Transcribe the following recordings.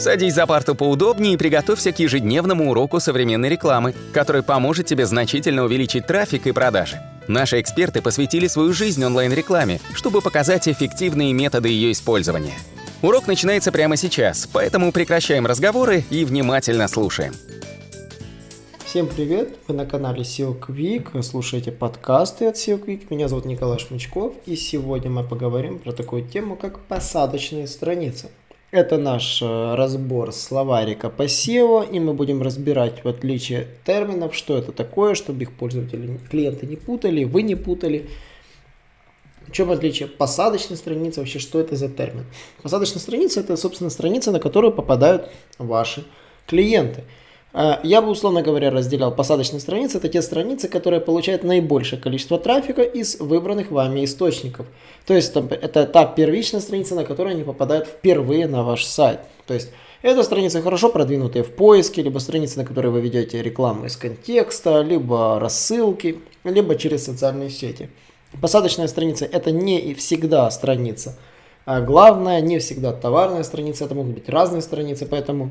Садись за парту поудобнее и приготовься к ежедневному уроку современной рекламы, который поможет тебе значительно увеличить трафик и продажи. Наши эксперты посвятили свою жизнь онлайн-рекламе, чтобы показать эффективные методы ее использования. Урок начинается прямо сейчас, поэтому прекращаем разговоры и внимательно слушаем. Всем привет! Вы на канале SEO Quick, слушаете подкасты от SEO Quick. Меня зовут Николай Шмычков, и сегодня мы поговорим про такую тему, как посадочные страницы. Это наш э, разбор словарика по SEO, и мы будем разбирать в отличие терминов, что это такое, чтобы их пользователи, клиенты не путали, вы не путали. В чем отличие посадочной страницы, вообще что это за термин? Посадочная страница это, собственно, страница, на которую попадают ваши клиенты – я бы, условно говоря, разделял посадочные страницы. Это те страницы, которые получают наибольшее количество трафика из выбранных вами источников. То есть это та первичная страница, на которую они попадают впервые на ваш сайт. То есть это страницы хорошо продвинутые в поиске, либо страницы, на которые вы ведете рекламу из контекста, либо рассылки, либо через социальные сети. Посадочная страница это не всегда страница. А главное, не всегда товарная страница, это могут быть разные страницы, поэтому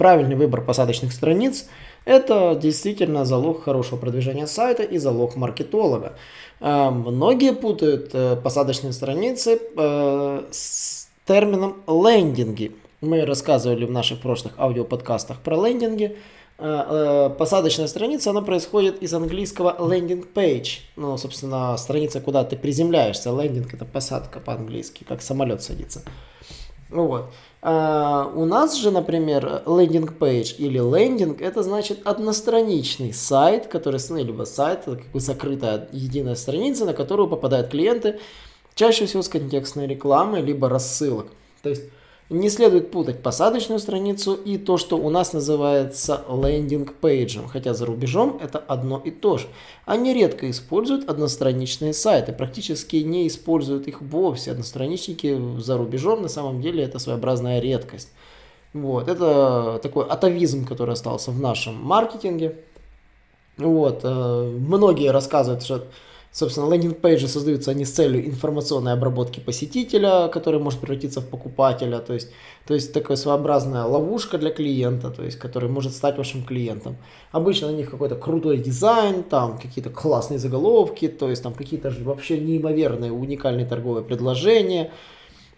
Правильный выбор посадочных страниц – это действительно залог хорошего продвижения сайта и залог маркетолога. Э, многие путают э, посадочные страницы э, с термином лендинги. Мы рассказывали в наших прошлых аудиоподкастах про лендинги. Посадочная страница, она происходит из английского landing page. Ну, собственно, страница, куда ты приземляешься. Лендинг – это посадка по-английски, как самолет садится. Вот. А, у нас же, например, лендинг page или лендинг, это значит одностраничный сайт, который, ну, либо сайт, это как бы закрытая единая страница, на которую попадают клиенты, чаще всего с контекстной рекламой, либо рассылок. То есть не следует путать посадочную страницу и то, что у нас называется лендинг-пейджем, хотя за рубежом это одно и то же. Они редко используют одностраничные сайты, практически не используют их вовсе. Одностраничники за рубежом на самом деле это своеобразная редкость. Вот, это такой атовизм, который остался в нашем маркетинге. Вот, э, многие рассказывают, что Собственно, landing page и создаются они с целью информационной обработки посетителя, который может превратиться в покупателя, то есть, то есть такая своеобразная ловушка для клиента, то есть, который может стать вашим клиентом. Обычно на них какой-то крутой дизайн, там какие-то классные заголовки, то есть там какие-то вообще неимоверные уникальные торговые предложения,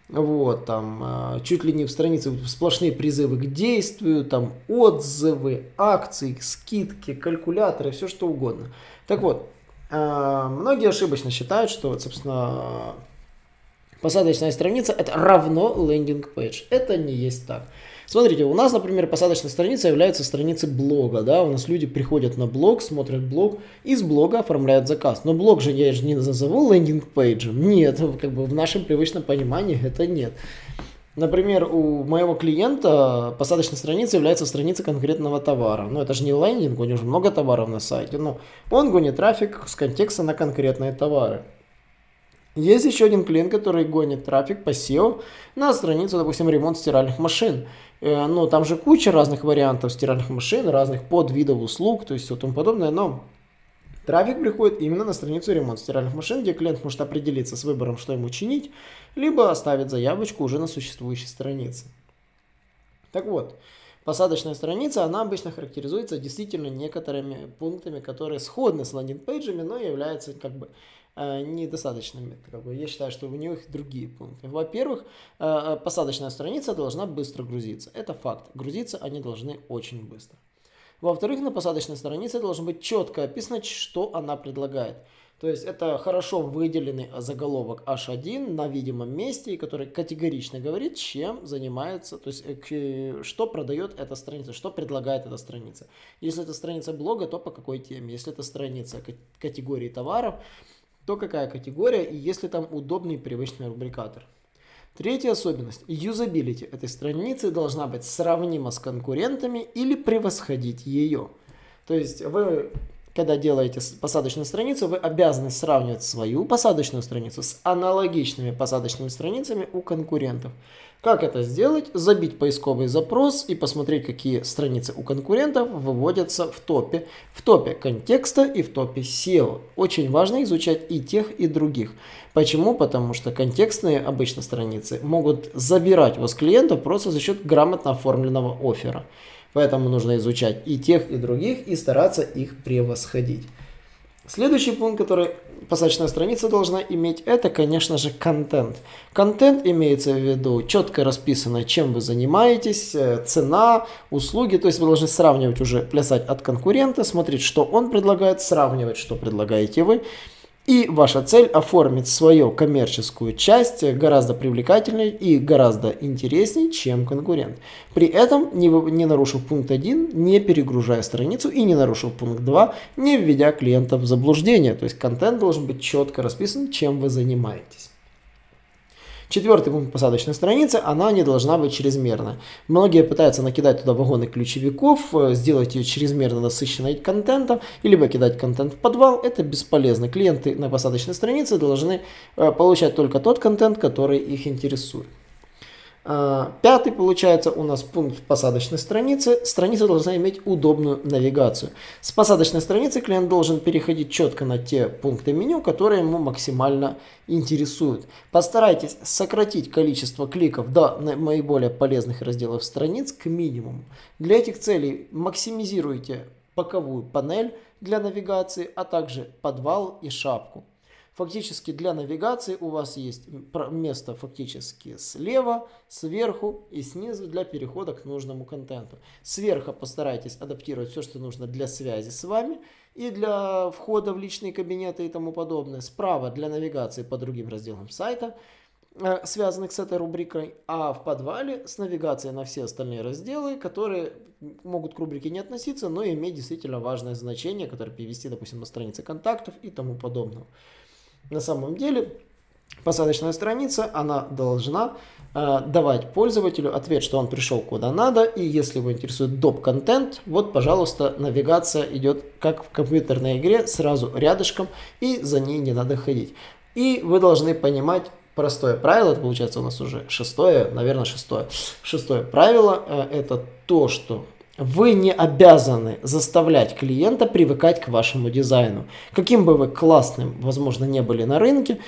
вот, там, э, чуть ли не в странице сплошные призывы к действию, там, отзывы, акции, скидки, калькуляторы, все что угодно. Так вот, многие ошибочно считают, что, собственно, посадочная страница это равно лендинг пейдж. Это не есть так. Смотрите, у нас, например, посадочная страница является страницей блога, да, у нас люди приходят на блог, смотрят блог, из блога оформляют заказ. Но блог же я же не назову лендинг пейджем, нет, как бы в нашем привычном понимании это нет. Например, у моего клиента посадочная страница является страницей конкретного товара. Ну, это же не лендинг, у него же много товаров на сайте. Но он гонит трафик с контекста на конкретные товары. Есть еще один клиент, который гонит трафик по SEO на страницу, допустим, ремонт стиральных машин. Э, ну, там же куча разных вариантов стиральных машин, разных подвидов услуг, то есть все тому подобное, но Трафик приходит именно на страницу ремонт стиральных машин, где клиент может определиться с выбором, что ему чинить, либо оставить заявочку уже на существующей странице. Так вот, посадочная страница, она обычно характеризуется действительно некоторыми пунктами, которые сходны с лендинг-пейджами, но являются как бы э, недостаточными. Я считаю, что у них другие пункты. Во-первых, э, э, посадочная страница должна быстро грузиться. Это факт. Грузиться они должны очень быстро. Во-вторых, на посадочной странице должно быть четко описано, что она предлагает. То есть это хорошо выделенный заголовок H1 на видимом месте, который категорично говорит, чем занимается, то есть э, что продает эта страница, что предлагает эта страница. Если это страница блога, то по какой теме. Если это страница категории товаров, то какая категория и если там удобный привычный рубрикатор. Третья особенность. Юзабилити этой страницы должна быть сравнима с конкурентами или превосходить ее. То есть вы когда делаете посадочную страницу, вы обязаны сравнивать свою посадочную страницу с аналогичными посадочными страницами у конкурентов. Как это сделать? Забить поисковый запрос и посмотреть, какие страницы у конкурентов выводятся в топе. В топе контекста и в топе SEO. Очень важно изучать и тех, и других. Почему? Потому что контекстные обычно страницы могут забирать у вас клиентов просто за счет грамотно оформленного оффера. Поэтому нужно изучать и тех, и других, и стараться их превосходить. Следующий пункт, который посадочная страница должна иметь, это, конечно же, контент. Контент имеется в виду четко расписано, чем вы занимаетесь, э, цена, услуги, то есть вы должны сравнивать уже, плясать от конкурента, смотреть, что он предлагает, сравнивать, что предлагаете вы, и ваша цель оформить свою коммерческую часть гораздо привлекательнее и гораздо интереснее, чем конкурент. При этом, не, не нарушив пункт 1, не перегружая страницу и не нарушив пункт 2, не введя клиента в заблуждение. То есть контент должен быть четко расписан, чем вы занимаетесь. Четвертый пункт посадочной страницы, она не должна быть чрезмерна. Многие пытаются накидать туда вагоны ключевиков, э, сделать ее чрезмерно насыщенной контентом, либо кидать контент в подвал. Это бесполезно. Клиенты на посадочной странице должны э, получать только тот контент, который их интересует. А, пятый, получается, у нас пункт посадочной страницы. Страница должна иметь удобную навигацию. С посадочной страницы клиент должен переходить четко на те пункты меню, которые ему максимально интересуют. Постарайтесь сократить количество кликов до наиболее полезных разделов страниц к минимуму. Для этих целей максимизируйте боковую панель для навигации, а также подвал и шапку. Фактически для навигации у вас есть место фактически слева, сверху и снизу для перехода к нужному контенту. Сверху постарайтесь адаптировать все, что нужно для связи с вами и для входа в личные кабинеты и тому подобное. Справа для навигации по другим разделам сайта, э, связанных с этой рубрикой, а в подвале с навигацией на все остальные разделы, которые могут к рубрике не относиться, но иметь действительно важное значение, которое перевести, допустим, на страницы контактов и тому подобного. На самом деле посадочная страница, она должна э, давать пользователю ответ, что он пришел куда надо, и если его интересует доп-контент, вот, пожалуйста, навигация идет как в компьютерной игре, сразу рядышком, и за ней не надо ходить. И вы должны понимать простое правило, это получается у нас уже шестое, наверное, шестое. Шестое правило э, это то, что вы не обязаны заставлять клиента привыкать к вашему дизайну. Каким бы вы классным, возможно, не были на рынке,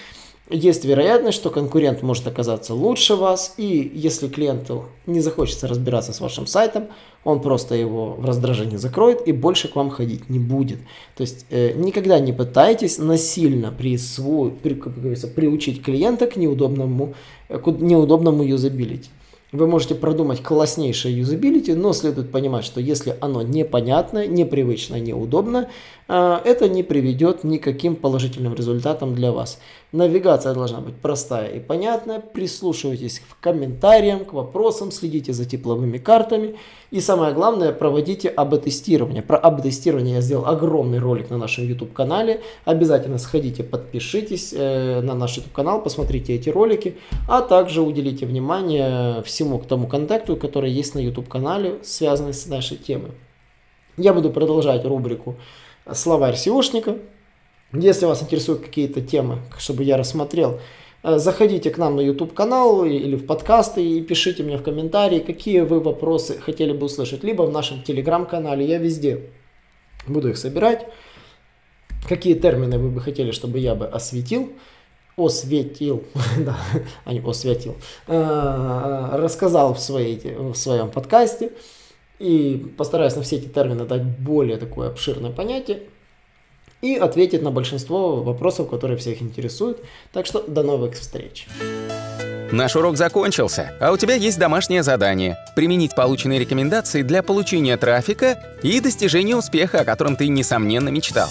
есть вероятность, что конкурент может оказаться лучше вас, и если клиенту не захочется разбираться с вашим сайтом, он просто его в раздражении закроет и больше к вам ходить не будет. То есть э, никогда не пытайтесь насильно присвоить, при, приучить клиента к неудобному, э, к неудобному юзабилити. Вы можете продумать класснейшее юзабилити, но следует понимать, что если оно непонятно, непривычно, неудобно, а, это не приведет никаким положительным результатам для вас. Навигация должна быть простая и понятная, прислушивайтесь к комментариям, к вопросам, следите за тепловыми картами и самое главное, проводите АБ-тестирование. Про АБ-тестирование я сделал огромный ролик на нашем YouTube-канале, обязательно сходите, подпишитесь э, на наш YouTube-канал, посмотрите эти ролики, а также уделите внимание всему к тому контакту, который есть на YouTube-канале, связанный с нашей темой. Я буду продолжать рубрику словарь SEOшника. Если вас интересуют какие-то темы, чтобы я рассмотрел, э, заходите к нам на YouTube канал или в подкасты и пишите мне в комментарии, какие вы вопросы хотели бы услышать, либо в нашем телеграм-канале, я везде буду их собирать. Какие термины вы бы хотели, чтобы я бы осветил, осветил, да, а не осветил, э, рассказал в, своей, в своем подкасте. И постараюсь на все эти термины дать более такое обширное понятие и ответить на большинство вопросов, которые всех интересуют. Так что до новых встреч. Наш урок закончился, а у тебя есть домашнее задание – применить полученные рекомендации для получения трафика и достижения успеха, о котором ты, несомненно, мечтал.